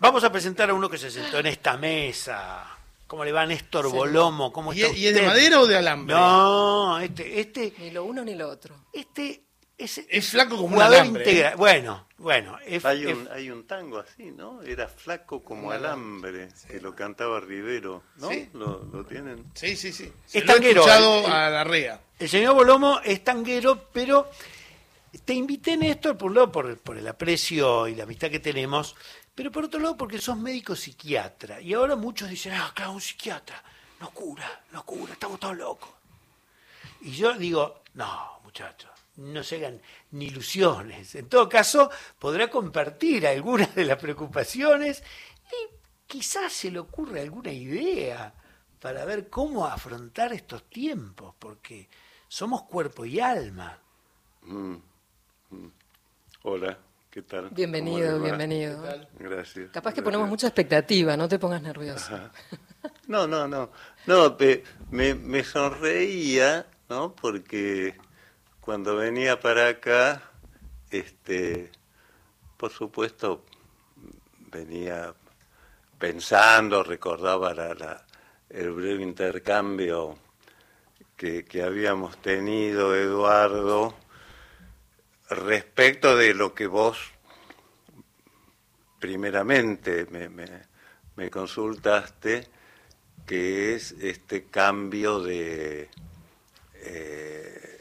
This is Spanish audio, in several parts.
Vamos a presentar a uno que se sentó en esta mesa. ¿Cómo le va Néstor Bolomo? ¿Cómo ¿Y, está y es de usted? madera o de alambre? No, este, este, Ni lo uno ni lo otro. este es, Es flaco como un jugador alambre. ¿eh? integra- Bueno, bueno. es- Hay es- un, hay un tango así, ¿no? Era flaco como alambre, que lo cantaba Rivero, ¿no? Sí. ¿Lo, lo tienen? Sí, sí, sí. Se Es lo he tanguero, escuchado el- el- a la rea. El señor Bolomo es tanguero, pero te invité, Néstor, por un lado por, por el aprecio y la amistad que tenemos, pero por otro lado porque sos médico psiquiatra. Y ahora muchos dicen, ah, claro, un psiquiatra, no cura, no cura, estamos todos locos. Y yo digo, no, muchachos, no se hagan ni ilusiones. En todo caso, podrá compartir algunas de las preocupaciones y quizás se le ocurra alguna idea para ver cómo afrontar estos tiempos, porque somos cuerpo y alma. Mm, mm. Hola, ¿qué tal? ¿Cómo Bienvenido, bienvenido. Gracias. Capaz que gracias. ponemos mucha expectativa, no te pongas nervioso. No, no, no. No, me, me sonreía, ¿no? Porque cuando venía para acá, este, por supuesto, venía pensando, recordaba la, la- el breve intercambio que, que habíamos tenido, Eduardo, respecto de lo que vos primeramente me, consultaste, que es este cambio de eh,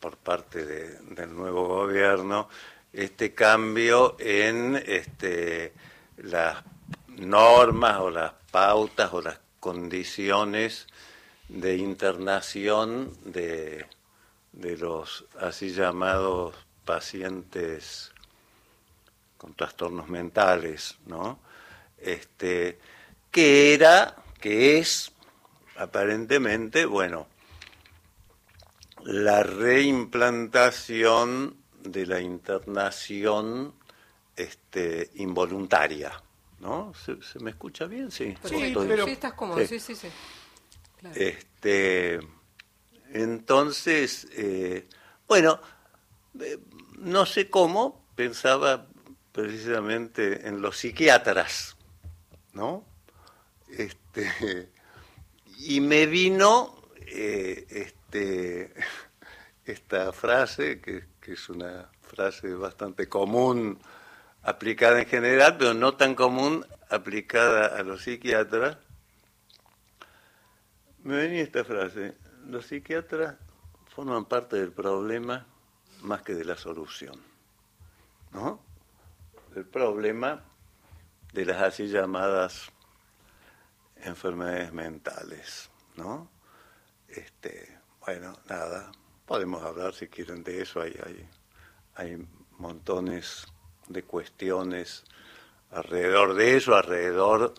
por parte de- del nuevo gobierno, este cambio en este, las normas o las pautas o las condiciones de internación de, de los así llamados pacientes con trastornos mentales, ¿no? Este, que era, que es, aparentemente, bueno, la reimplantación de la internación este, involuntaria, ¿no? ¿Se, se me escucha bien? Sí. Perfecto. Estoy- pero- sí, estás cómodo, sí. sí, sí, sí. Claro. Este, entonces, eh, bueno, eh, no sé cómo, pensaba precisamente en los psiquiatras, ¿no? Este, y me vino eh, este, esta frase, que, que es una frase bastante común aplicada en general, pero no tan común aplicada a los psiquiatras, me venía esta frase, los psiquiatras forman parte del problema más que de la solución, ¿no? El problema de las así llamadas enfermedades mentales, ¿no? Este, bueno, nada, podemos hablar si quieren de eso, hay, hay, hay montones de cuestiones alrededor de eso, alrededor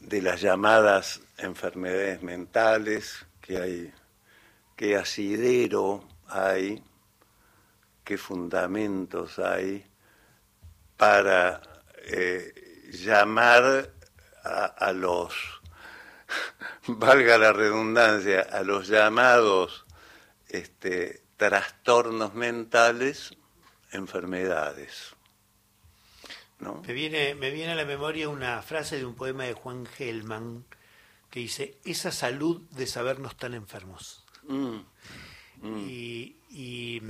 de las llamadas enfermedades mentales, que hay, qué asidero hay, qué fundamentos hay para eh, llamar a, a los, valga la redundancia, a los llamados este, trastornos mentales enfermedades. ¿no? Me viene, me viene a la memoria una frase de un poema de Juan Gelman que dice, esa salud de sabernos tan enfermos. Mm, Y, y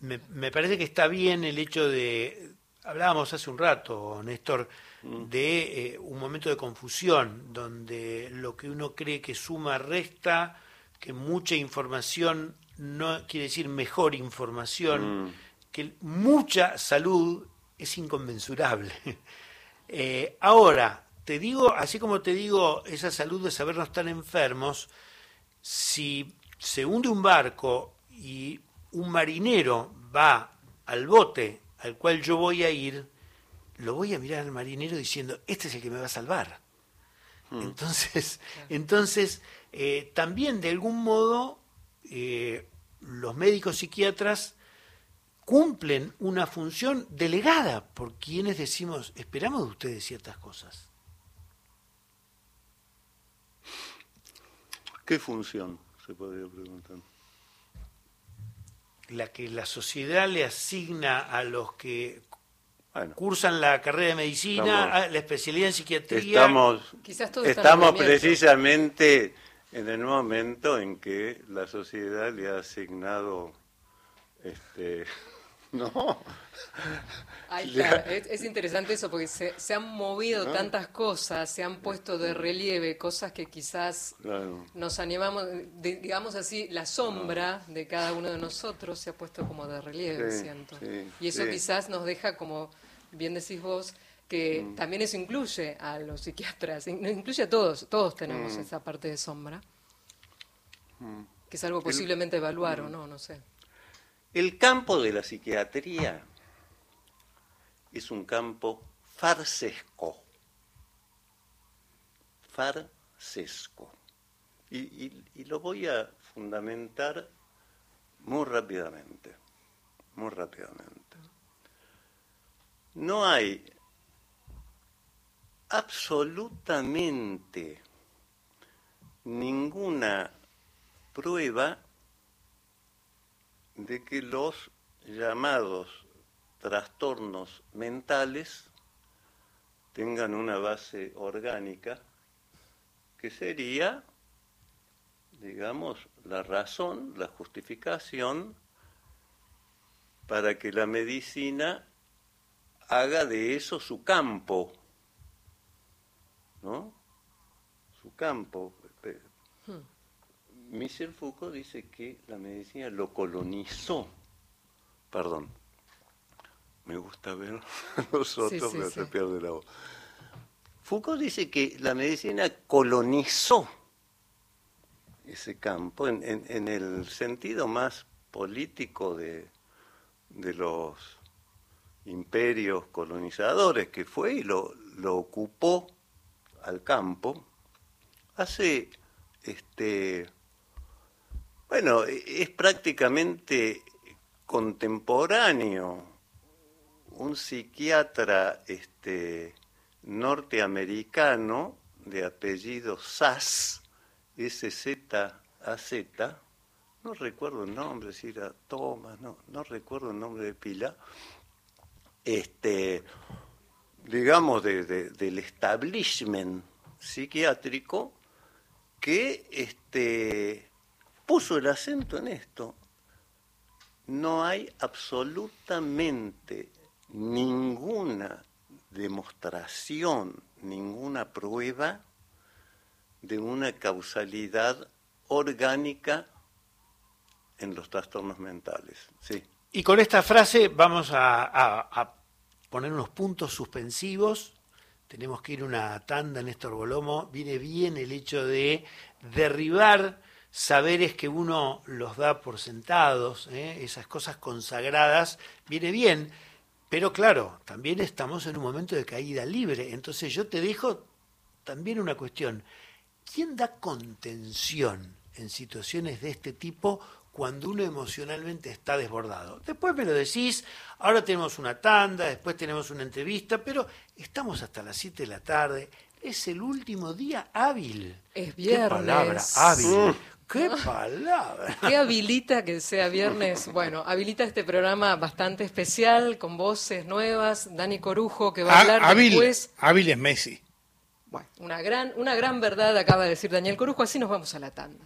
me, me parece que está bien el hecho de, hablábamos hace un rato, Néstor, de eh, un momento de confusión, donde lo que uno cree que suma resta, que mucha información no quiere decir mejor información, Mm. que mucha salud es inconmensurable. Eh, ahora, te digo, así como te digo, esa salud de sabernos tan enfermos, si se hunde un barco y un marinero va al bote al cual yo voy a ir, lo voy a mirar al marinero diciendo, este es el que me va a salvar. Entonces, entonces eh, también de algún modo eh, los médicos psiquiatras cumplen una función delegada por quienes decimos, esperamos de ustedes ciertas cosas. ¿Qué función se podría preguntar? La que la sociedad le asigna a los que, Bueno. cursan la carrera de medicina, Estamos- la especialidad en psiquiatría. Estamos, Quizás todo estamos precisamente en el momento en que la sociedad le ha asignado, este, no, Ahí Le- está. Es, es interesante eso porque se, se han movido ¿No? tantas cosas, se han puesto de relieve cosas que quizás claro, nos animamos, de- digamos así, la sombra de cada uno de nosotros se ha puesto como de relieve, Sí, siento. sí, y eso sí. quizás nos deja, como bien decís vos, que Mm. también eso incluye a los psiquiatras, in- incluye a todos, todos tenemos Mm. esa parte de sombra, que es algo posiblemente evaluar Mm. o no, no sé. El campo de la psiquiatría es un campo farsesco. Farsesco. Y, y- lo voy a fundamentar muy rápidamente. Muy rápidamente. No hay absolutamente ninguna prueba de que los llamados trastornos mentales tengan una base orgánica que sería, digamos, la razón, la justificación para que la medicina haga de eso su campo, ¿no? Su campo. Michel Foucault dice que la medicina lo colonizó. Perdón. Me gusta ver a los otros, Sí, sí, pero sí. se pierde la voz. Foucault dice que la medicina colonizó ese campo en, en- en el sentido más político de, de los imperios colonizadores, que fue y lo, lo ocupó al campo. Hace este bueno, e- es prácticamente contemporáneo. Un psiquiatra este, norteamericano de apellido Sass, S-Z-A-Z, no recuerdo el nombre, si era Thomas, no, no recuerdo el nombre de pila, este, digamos, de- de- del establishment psiquiátrico, que este, puso el acento en esto. No hay absolutamente ninguna demostración, ninguna prueba de una causalidad orgánica en los trastornos mentales. Sí. Y con esta frase vamos a, poner unos puntos suspensivos. Tenemos que ir una tanda, Néstor Bolomo. Viene bien el hecho de derribar saberes que uno los da por sentados, ¿eh? esas cosas consagradas. Viene bien, pero claro, también estamos en un momento de caída libre. Entonces yo te dejo también una cuestión. ¿Quién da contención en situaciones de este tipo cuando uno emocionalmente está desbordado? Después me lo decís, ahora tenemos una tanda, después tenemos una entrevista, pero estamos hasta las 7 de la tarde. Es el último día hábil. Es ¿Qué palabra? viernes. Hábil. ¿Qué palabra? ¿Qué habilita que sea viernes? Bueno, habilita este programa bastante especial, con voces nuevas. Dani Corujo, que va a hablar Há- hábil, después. hábil es Messi. Bueno, una gran, una gran verdad acaba de decir Daniel Corujo, así nos vamos a la tanda.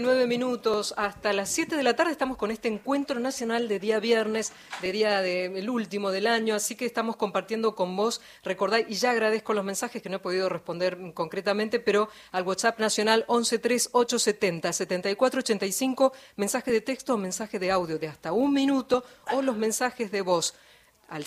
Nueve minutos, hasta las 7 de la tarde. Estamos con este encuentro nacional de día viernes, de día del último del año, así que estamos compartiendo con vos, recordad, y ya agradezco los mensajes que no he podido responder concretamente, pero al WhatsApp nacional 113870 7485, mensaje de texto o mensaje de audio de hasta un minuto, o los mensajes de voz al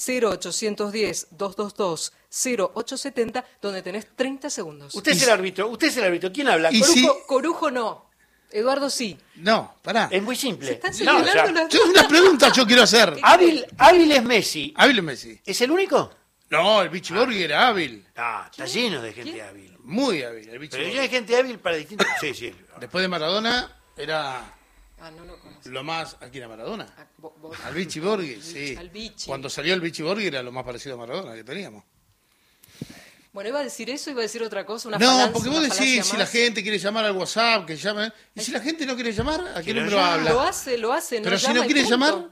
0810-222-0870, donde tenés 30 segundos. Usted es el árbitro, usted es el árbitro. ¿Quién habla? Y Corujo. si- Corujo no, Eduardo sí. No, pará. Es muy simple. Se están No, señalando sea, las Yo- una pregunta yo quiero hacer. hábil, hábil es Messi. Hábil es Messi. ¿Es el único? No, el Vichy Borghi era hábil. Ah, está lleno de gente hábil. Muy hábil, el Pero ya Borghi. hay gente hábil para distintos. Sí, sí. Después de Maradona, era Ah, no lo conozco. lo más. ¿A quién era Maradona? Ah, vos- Al Vichy Borghi, sí. Al. Cuando salió el Vichy Borghi era lo más parecido a Maradona que teníamos. Bueno, iba a decir eso, iba a decir otra cosa, una No, falancia- porque vos decís, si la gente quiere llamar al WhatsApp, que llame. Y si la gente no quiere llamar, ¿a qué número llame. Lo habla? hace, lo hace. no Pero si no y quiere punto. llamar.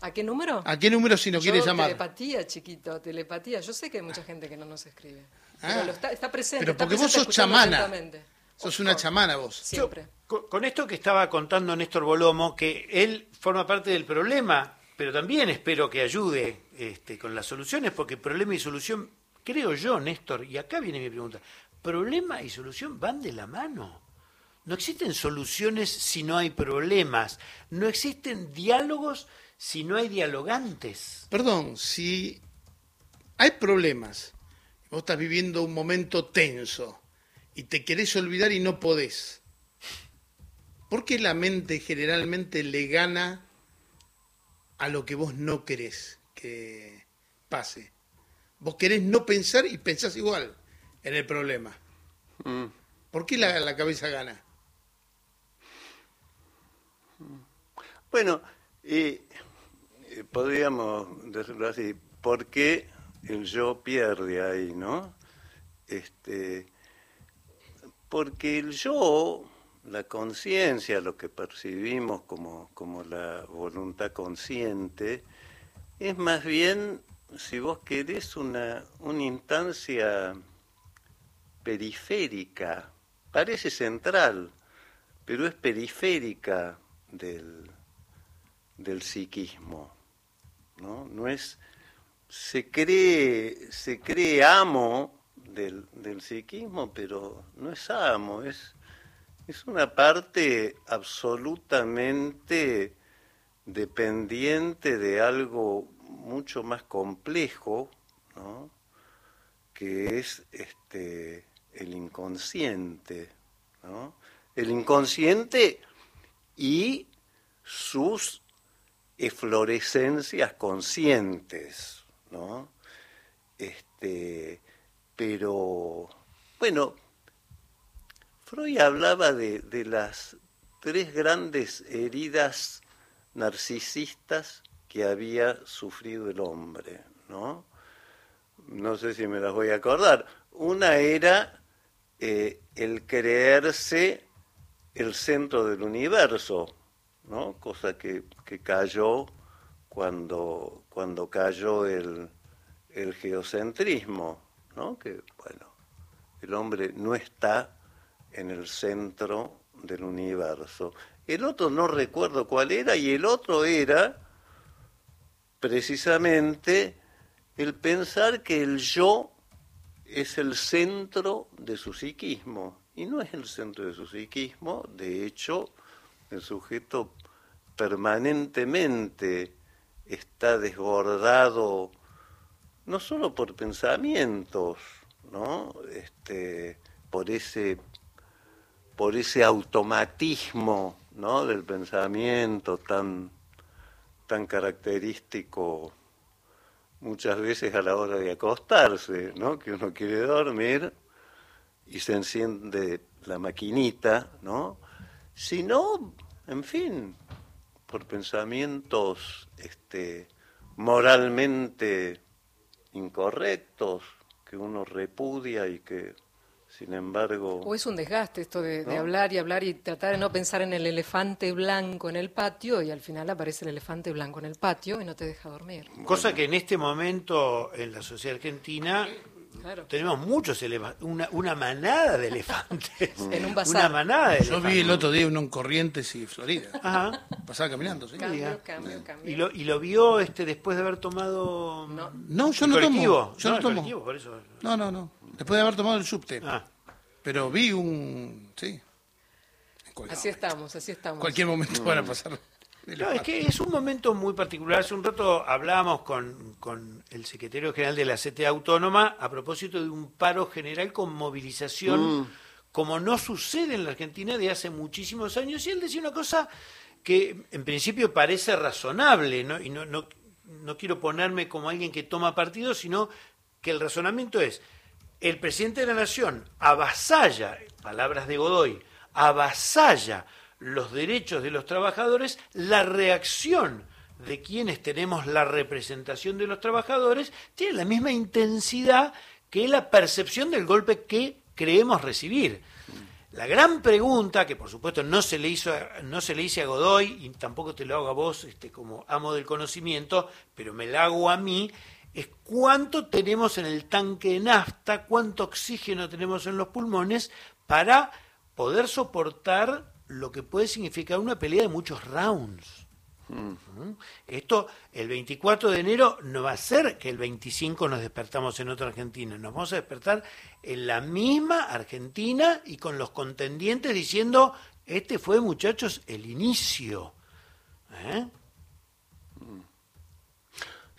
¿A qué número? ¿A qué número si no quiere Yo, llamar? Telepatía, chiquito, telepatía. Yo sé que hay mucha gente que no nos escribe. Ah. Pero lo está, está presente. Pero está porque vos sos chamana. Sos una chamana vos. Siempre. Con, con esto que estaba contando Néstor Bolomo, que él forma parte del problema, pero también espero que ayude este, con las soluciones, porque problema y solución, creo yo, Néstor, y acá viene mi pregunta, problema y solución van de la mano. No existen soluciones si no hay problemas, no existen diálogos si no hay dialogantes. Perdón, si hay problemas, vos estás viviendo un momento tenso y te querés olvidar y no podés, ¿por qué la mente generalmente le gana a lo que vos no querés que pase? Vos querés no pensar y pensás igual en el problema. Mm. ¿Por qué la, la cabeza gana? Bueno, y eh, podríamos decirlo así, ¿por qué el yo pierde ahí, no? Este, porque el yo, la conciencia, lo que percibimos como, como la voluntad consciente, es más bien, si vos querés, una, una instancia periférica, parece central, pero es periférica del, del psiquismo. ¿no? no es, se cree, se cree amo del, del psiquismo, pero no es amo, es, es una parte absolutamente dependiente de algo mucho más complejo, ¿no? que es este, el inconsciente. ¿no? El inconsciente y sus eflorescencias conscientes, ¿no? Este, pero, bueno, Freud hablaba de, de las tres grandes heridas narcisistas que había sufrido el hombre, ¿no? No sé si me las voy a acordar. Una era eh, el creerse el centro del universo, ¿no? Cosa que, que cayó cuando, cuando cayó el, el geocentrismo, ¿no? Que, bueno, el hombre no está en el centro del universo. El otro no recuerdo cuál era, y el otro era precisamente el pensar que el yo es el centro de su psiquismo. Y no es el centro de su psiquismo, de hecho, el sujeto permanentemente está desbordado no solo por pensamientos, ¿no? Este, por ese por ese automatismo, ¿no? del pensamiento tan tan característico muchas veces a la hora de acostarse, ¿no? Que uno quiere dormir y se enciende la maquinita, ¿no? Sino, en fin, por pensamientos este, moralmente incorrectos que uno repudia y que, sin embargo... O es un desgaste esto de, de ¿No? hablar y hablar y tratar de no pensar en el elefante blanco en el patio y al final aparece el elefante blanco en el patio y no te deja dormir. Cosa que en este momento en la sociedad argentina Claro. tenemos muchos elefantes, una, una manada de elefantes. En un Una bazar. manada de Yo elefantes. vi el otro día uno en Corrientes y Florida. Ajá. Pasaba caminando, ¿sí? Cambio, cambio, cambio. Y lo, y lo vio este después de haber tomado No. No, yo no colectivo. tomo. Yo no, el tomo. por eso. No, no, no. Después de haber tomado el subte. Ah. Pero vi un... Sí. Así estamos, así estamos. cualquier momento van a pasar. No, es que es un momento muy particular. Hace un rato hablábamos con, con el secretario general de la CTA Autónoma a propósito de un paro general con movilización, como no sucede en la Argentina de hace muchísimos años. Y él decía una cosa que en principio parece razonable, ¿no? y no, no, no quiero ponerme como alguien que toma partido, sino que el razonamiento es, el presidente de la Nación avasalla, palabras de Godoy, avasalla los derechos de los trabajadores, la reacción de quienes tenemos la representación de los trabajadores tiene la misma intensidad que la percepción del golpe que creemos recibir. La gran pregunta, que por supuesto no se le hizo, no se le hice a Godoy y tampoco te lo hago a vos, este, como amo del conocimiento, pero me la hago a mí, es cuánto tenemos en el tanque de nafta, cuánto oxígeno tenemos en los pulmones para poder soportar lo que puede significar una pelea de muchos rounds. Esto, el 24 de enero, no va a ser que el 25 nos despertamos en otra Argentina, nos vamos a despertar en la misma Argentina y con los contendientes diciendo, este fue, muchachos, el inicio. ¿Eh?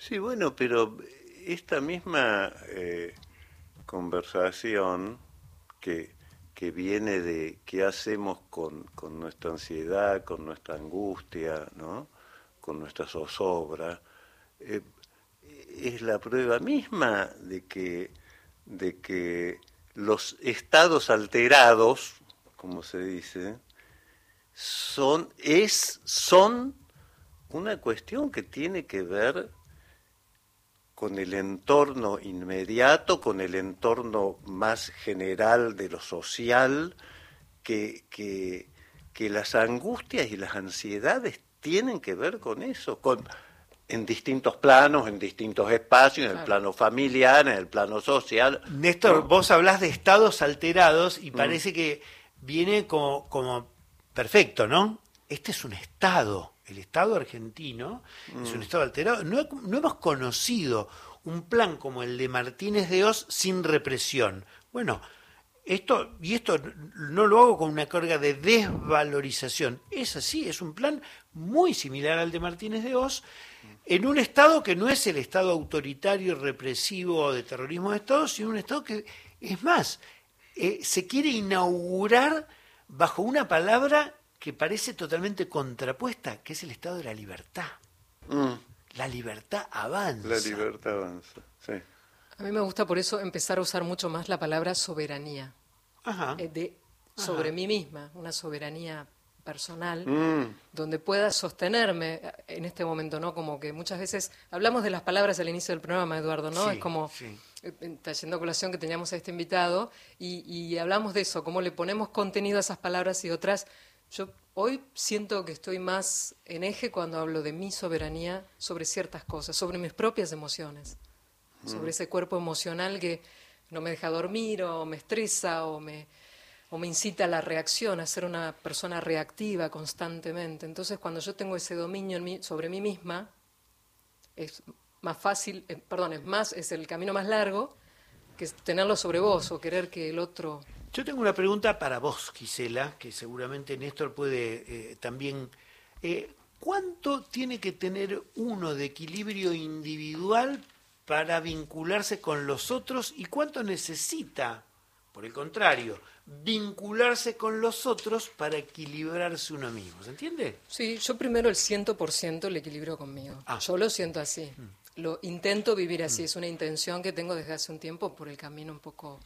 Sí, bueno, pero esta misma eh, conversación que, que viene de qué hacemos con, con nuestra ansiedad, con nuestra angustia, ¿no? con nuestra zozobra, eh, es la prueba misma de que, de que los estados alterados, como se dice, son, es, son una cuestión que tiene que ver con el entorno inmediato, con el entorno más general de lo social, que, que, que las angustias y las ansiedades tienen que ver con eso, con en distintos planos, en distintos espacios, en el plano familiar, en el plano social. Néstor, vos hablás de estados alterados y mm. parece que viene como, como perfecto, ¿no? Este es un estado, el estado argentino es un mm. estado alterado. No, no hemos conocido un plan como el de Martínez de Oz sin represión. Bueno, esto, y esto no lo hago con una carga de desvalorización, es así, es un plan muy similar al de Martínez de Oz, en un Estado que no es el Estado autoritario, represivo de terrorismo de Estado, sino un Estado que, es más, eh, se quiere inaugurar bajo una palabra que parece totalmente contrapuesta, que es el Estado de la libertad. Mm. La libertad avanza. La libertad avanza, sí. A mí me gusta por eso empezar a usar mucho más la palabra soberanía. Eh, de, sobre mí misma, una soberanía personal, mm. donde pueda sostenerme en este momento, ¿no? Como que muchas veces hablamos de las palabras al inicio del programa, Eduardo, ¿no? es como, eh, trayendo colación que teníamos a este invitado, y, y hablamos de eso, cómo le ponemos contenido a esas palabras y otras. Yo hoy siento que estoy más en eje cuando hablo de mi soberanía sobre ciertas cosas, sobre mis propias emociones sobre ese cuerpo emocional que no me deja dormir o me estresa o me, o me incita a la reacción, a ser una persona reactiva constantemente. Entonces, cuando yo tengo ese dominio sobre mí misma, es más fácil, eh, perdón, es más, es el camino más largo que tenerlo sobre vos o querer que el otro. Yo tengo una pregunta para vos, Gisela, que seguramente Néstor puede eh, también. Eh, ¿Cuánto tiene que tener uno de equilibrio individual para vincularse con los otros y cuánto necesita, por el contrario, vincularse con los otros para equilibrarse uno mismo. ¿Se entiende? Sí, yo primero el 100% el equilibrio conmigo. Ah. Yo lo siento así. Mm. Lo intento vivir así. Mm. Es una intención que tengo desde hace un tiempo por el camino un poco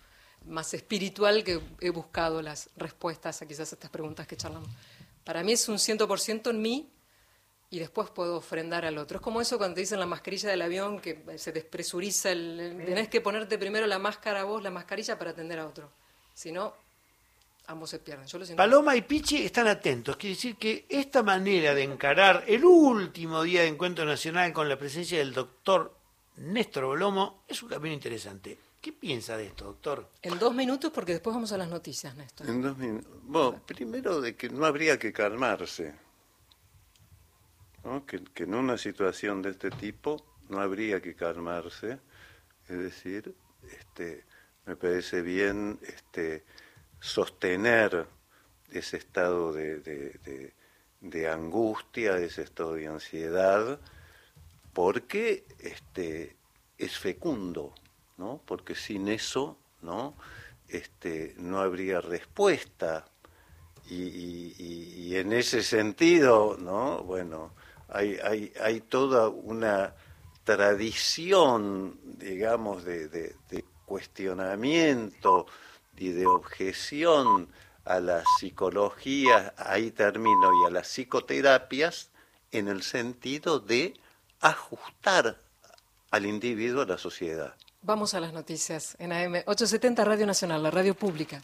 más espiritual que he buscado las respuestas a quizás estas preguntas que charlamos. Para mí es un 100% en mí y después puedo ofrendar al otro. Es como eso cuando te dicen la mascarilla del avión, que se despresuriza, el, tenés que ponerte primero la máscara a vos, la mascarilla para atender a otro. Si no, ambos se pierden. Paloma y Pichi están atentos. Quiere decir que esta manera de encarar el último día de encuentro nacional con la presencia del doctor Néstor Bolomo es un camino interesante. ¿Qué piensa de esto, doctor? En dos minutos, porque después vamos a las noticias, Néstor. En dos minutos. Bueno, primero de que no habría que calmarse que, en una situación de este tipo no habría que calmarse, es decir, este, me parece bien este, sostener ese estado de, de, angustia, ese estado de ansiedad, porque este, es fecundo, ¿no? porque sin eso ¿no? Este, no habría respuesta. Y, en ese sentido, ¿no? bueno, hay, hay, hay toda una tradición, digamos, de, de, cuestionamiento y de objeción a la psicología, ahí termino, y a las psicoterapias, en el sentido de ajustar al individuo a la sociedad. Vamos a las noticias en AM 870 Radio Nacional, la radio pública.